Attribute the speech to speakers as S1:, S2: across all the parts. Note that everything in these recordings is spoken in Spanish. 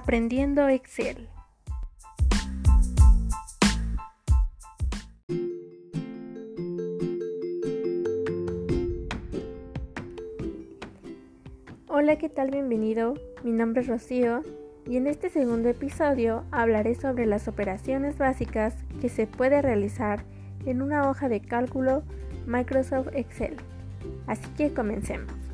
S1: Aprendiendo Excel. Hola, ¿qué tal? Bienvenido. Mi nombre es Rocío y en este segundo episodio hablaré sobre las operaciones básicas que se puede realizar en una hoja de cálculo Microsoft Excel. Así que comencemos.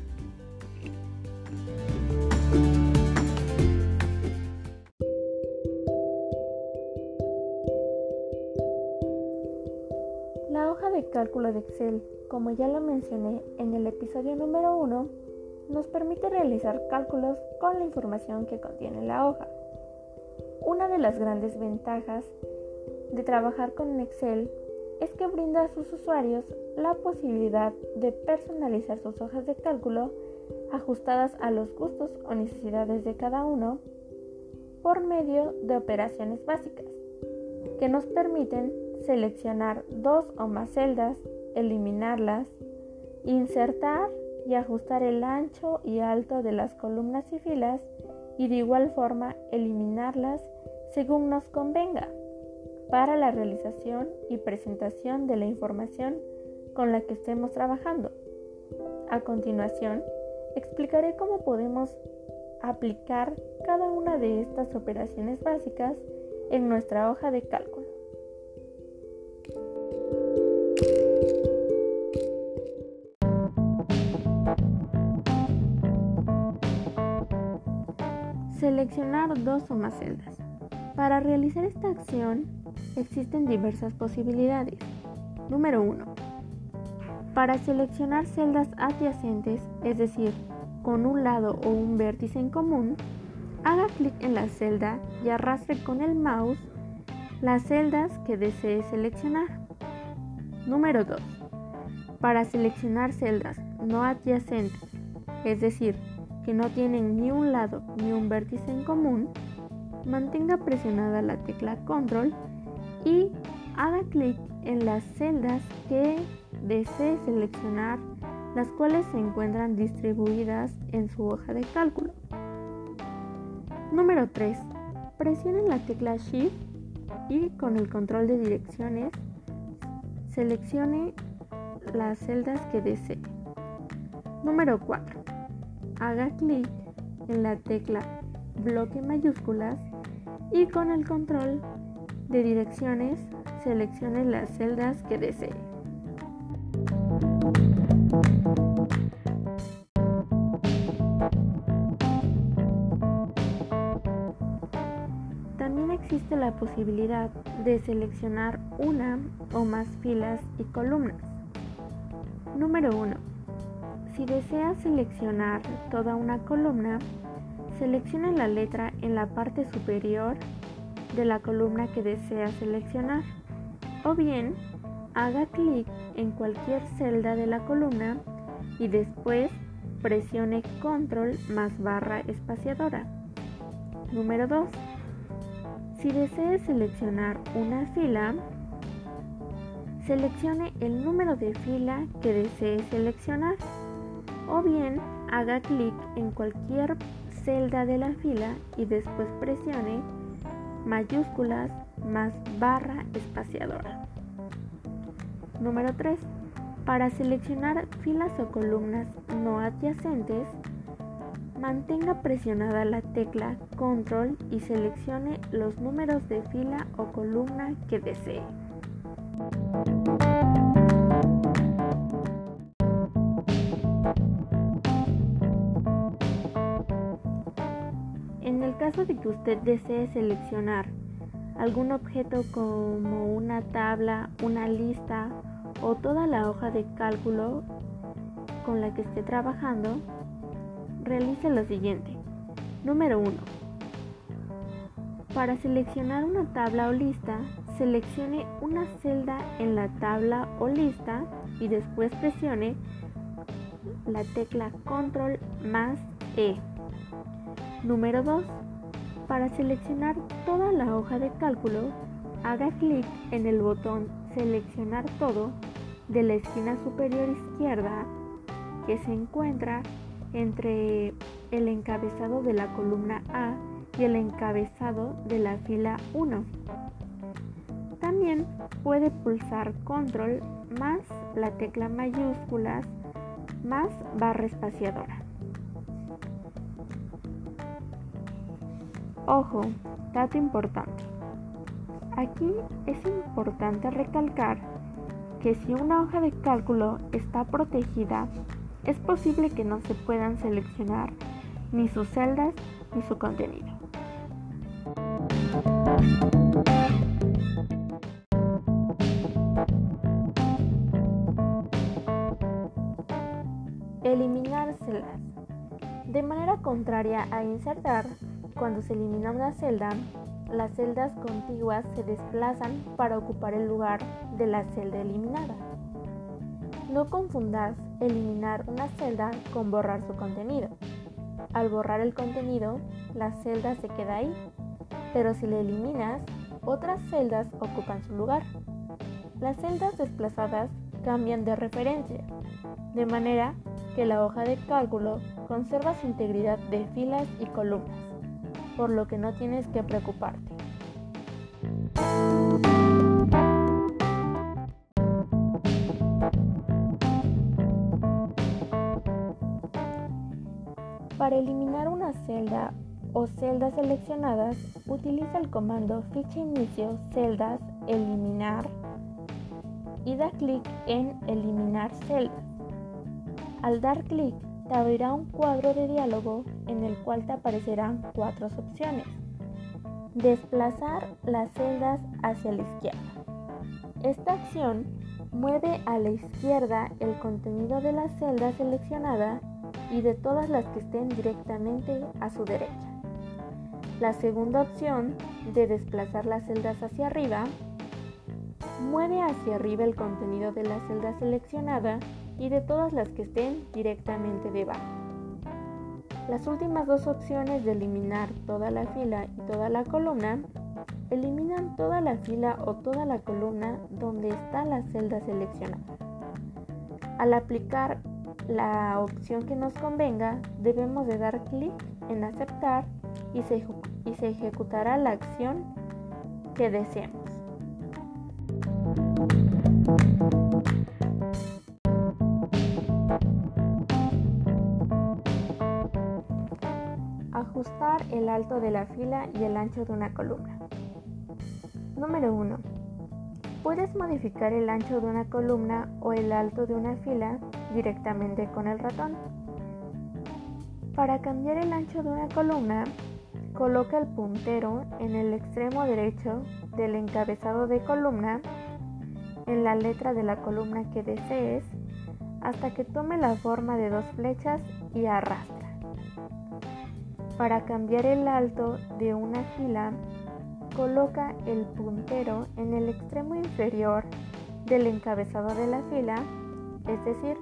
S1: Cálculo de Excel, como ya lo mencioné en el episodio número 1, nos permite realizar cálculos con la información que contiene la hoja. Una de las grandes ventajas de trabajar con Excel es que brinda a sus usuarios la posibilidad de personalizar sus hojas de cálculo ajustadas a los gustos o necesidades de cada uno por medio de operaciones básicas que nos permiten seleccionar dos o más celdas, eliminarlas, insertar y ajustar el ancho y alto de las columnas y filas y de igual forma eliminarlas según nos convenga para la realización y presentación de la información con la que estemos trabajando. A continuación, explicaré cómo podemos aplicar cada una de estas operaciones básicas en nuestra hoja de cálculo. Seleccionar dos o más celdas. Para realizar esta acción existen diversas posibilidades. Número 1. Para seleccionar celdas adyacentes, es decir, con un lado o un vértice en común, haga clic en la celda y arrastre con el mouse las celdas que desee seleccionar. Número 2. Para seleccionar celdas no adyacentes, es decir, que no tienen ni un lado ni un vértice en común, mantenga presionada la tecla Control y haga clic en las celdas que desee seleccionar, las cuales se encuentran distribuidas en su hoja de cálculo. Número 3. Presione la tecla Shift y con el control de direcciones seleccione las celdas que desee. Número 4. Haga clic en la tecla bloque mayúsculas y con el control de direcciones seleccione las celdas que desee. También existe la posibilidad de seleccionar una o más filas y columnas. Número 1. Si desea seleccionar toda una columna, seleccione la letra en la parte superior de la columna que desea seleccionar o bien haga clic en cualquier celda de la columna y después presione control más barra espaciadora. Número 2. Si desea seleccionar una fila, seleccione el número de fila que desee seleccionar o bien haga clic en cualquier celda de la fila y después presione mayúsculas más barra espaciadora. Número 3. Para seleccionar filas o columnas no adyacentes, mantenga presionada la tecla Control y seleccione los números de fila o columna que desee. De que usted desee seleccionar algún objeto como una tabla, una lista o toda la hoja de cálculo con la que esté trabajando, realice lo siguiente. Número 1. Para seleccionar una tabla o lista, seleccione una celda en la tabla o lista y después presione la tecla Control más E. Número 2. Para seleccionar toda la hoja de cálculo, haga clic en el botón Seleccionar todo de la esquina superior izquierda que se encuentra entre el encabezado de la columna A y el encabezado de la fila 1. También puede pulsar control más la tecla mayúsculas más barra espaciadora. Ojo, dato importante. Aquí es importante recalcar que si una hoja de cálculo está protegida, es posible que no se puedan seleccionar ni sus celdas ni su contenido. Eliminar celdas. De manera contraria a insertar, cuando se elimina una celda, las celdas contiguas se desplazan para ocupar el lugar de la celda eliminada. No confundas eliminar una celda con borrar su contenido. Al borrar el contenido, la celda se queda ahí, pero si la eliminas, otras celdas ocupan su lugar. Las celdas desplazadas cambian de referencia, de manera que la hoja de cálculo conserva su integridad de filas y columnas, por lo que no tienes que preocuparte. Para eliminar una celda o celdas seleccionadas, utiliza el comando ficha inicio celdas eliminar y da clic en eliminar celdas. Al dar clic, te abrirá un cuadro de diálogo en el cual te aparecerán cuatro opciones. Desplazar las celdas hacia la izquierda. Esta acción mueve a la izquierda el contenido de la celda seleccionada y de todas las que estén directamente a su derecha. La segunda opción de desplazar las celdas hacia arriba mueve hacia arriba el contenido de la celda seleccionada y de todas las que estén directamente debajo. Las últimas dos opciones de eliminar toda la fila y toda la columna eliminan toda la fila o toda la columna donde está la celda seleccionada. Al aplicar la opción que nos convenga, debemos de dar clic en aceptar y se, y se ejecutará la acción que deseemos. Ajustar el alto de la fila y el ancho de una columna. Número 1. Puedes modificar el ancho de una columna o el alto de una fila directamente con el ratón. Para cambiar el ancho de una columna, coloca el puntero en el extremo derecho del encabezado de columna en la letra de la columna que desees hasta que tome la forma de dos flechas y arrastra. Para cambiar el alto de una fila, coloca el puntero en el extremo inferior del encabezado de la fila, es decir,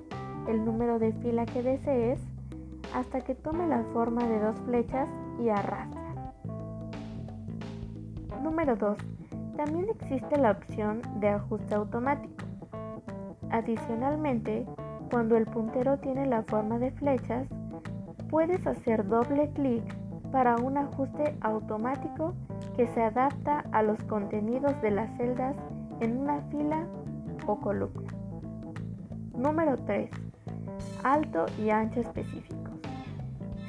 S1: el número de fila que desees, hasta que tome la forma de dos flechas y arrastra. Número 2. También existe la opción de ajuste automático. Adicionalmente, cuando el puntero tiene la forma de flechas, puedes hacer doble clic para un ajuste automático que se adapta a los contenidos de las celdas en una fila o columna. Número 3. Alto y ancho específicos.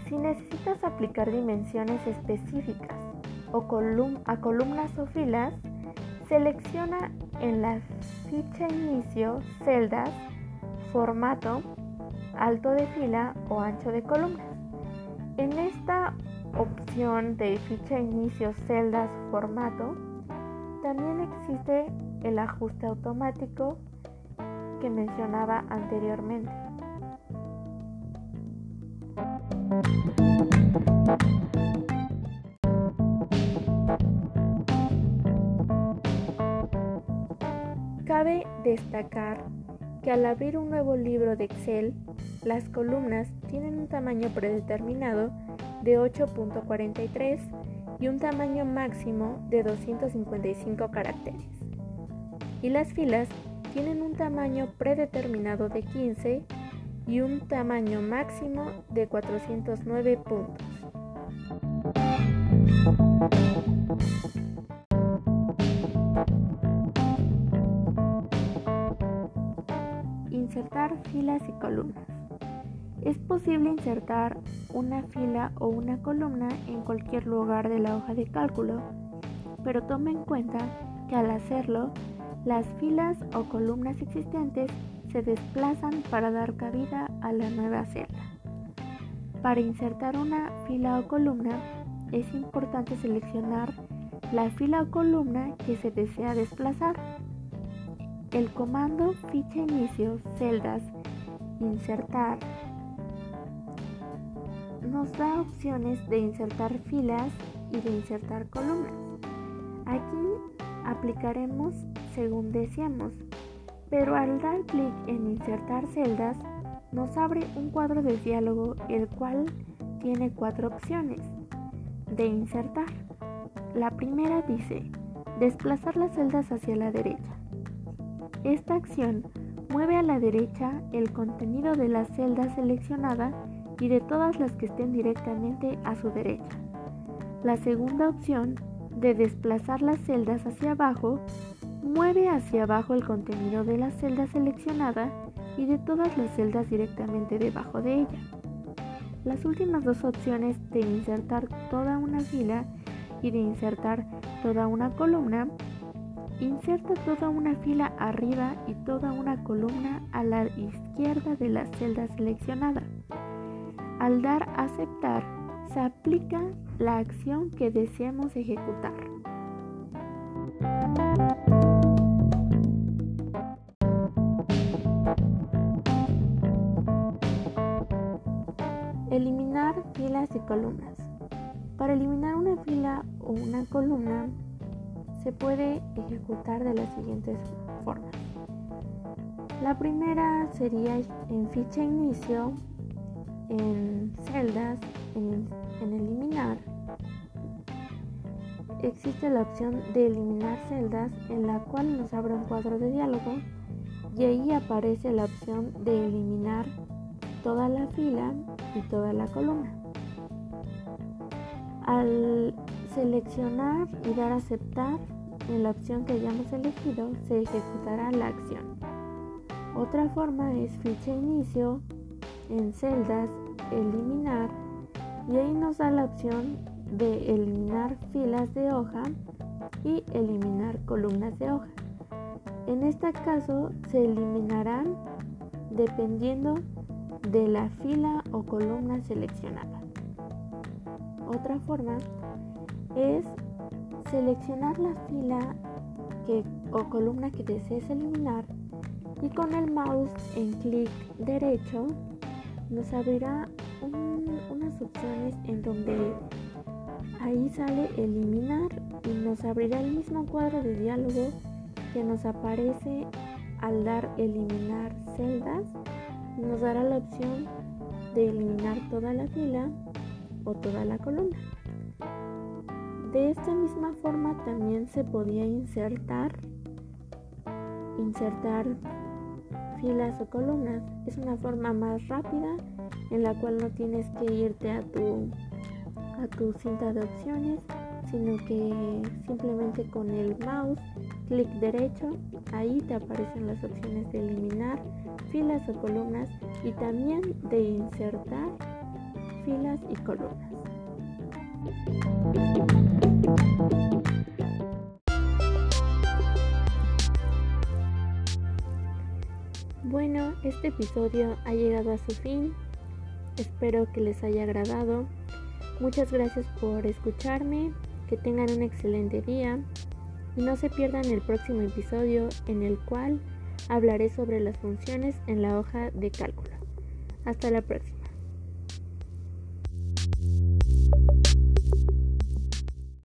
S1: Si necesitas aplicar dimensiones específicas a columnas o filas, selecciona en la ficha inicio celdas, formato, alto de fila o ancho de columnas. En esta opción de ficha inicio celdas formato, también existe el ajuste automático que mencionaba anteriormente. Cabe destacar que al abrir un nuevo libro de Excel, las columnas tienen un tamaño predeterminado de 8.43 y un tamaño máximo de 255 caracteres. Y las filas tienen un tamaño predeterminado de 15 y un tamaño máximo de 409 puntos. Insertar filas y columnas. Es posible insertar una fila o una columna en cualquier lugar de la hoja de cálculo, pero tome en cuenta que al hacerlo, las filas o columnas existentes se desplazan para dar cabida a la nueva celda. Para insertar una fila o columna, es importante seleccionar la fila o columna que se desea desplazar. El comando ficha inicio celdas insertar nos da opciones de insertar filas y de insertar columnas. Aquí aplicaremos según deseamos, pero al dar clic en insertar celdas nos abre un cuadro de diálogo el cual tiene cuatro opciones de insertar. La primera dice desplazar las celdas hacia la derecha. Esta acción mueve a la derecha el contenido de la celda seleccionada y de todas las que estén directamente a su derecha. La segunda opción de desplazar las celdas hacia abajo mueve hacia abajo el contenido de la celda seleccionada y de todas las celdas directamente debajo de ella. Las últimas dos opciones de insertar toda una fila y de insertar toda una columna, inserta toda una fila arriba y toda una columna a la izquierda de la celda seleccionada. Al dar aceptar, se aplica la acción que deseamos ejecutar. Eliminar filas y columnas. Para eliminar una fila o una columna se puede ejecutar de las siguientes formas. La primera sería en ficha inicio en celdas, en, eliminar, existe la opción de eliminar celdas en la cual nos abre un cuadro de diálogo y ahí aparece la opción de eliminar toda la fila y toda la columna. Al seleccionar y dar aceptar en la opción que hayamos elegido se ejecutará la acción. Otra forma es ficha inicio en celdas eliminar y ahí nos da la opción de eliminar filas de hoja y eliminar columnas de hoja. En este caso se eliminarán dependiendo de la fila o columna seleccionada. Otra forma es seleccionar la fila que, o columna que desees eliminar y con el mouse en clic derecho nos abrirá unas opciones en donde ahí sale eliminar y nos abrirá el mismo cuadro de diálogo que nos aparece al dar eliminar celdas. Nos dará la opción de eliminar toda la fila o toda la columna. De esta misma forma también se podía insertar insertar filas o columnas. Es una forma más rápida en la cual no tienes que irte a tu, a tu cinta de opciones, sino que simplemente con el mouse, clic derecho, ahí te aparecen las opciones de eliminar filas o columnas y también de insertar filas y columnas. Bueno, este episodio ha llegado a su fin. Espero que les haya agradado. Muchas gracias por escucharme. Que tengan un excelente día. Y no se pierdan el próximo episodio en el cual hablaré sobre las funciones en la hoja de cálculo. Hasta la próxima.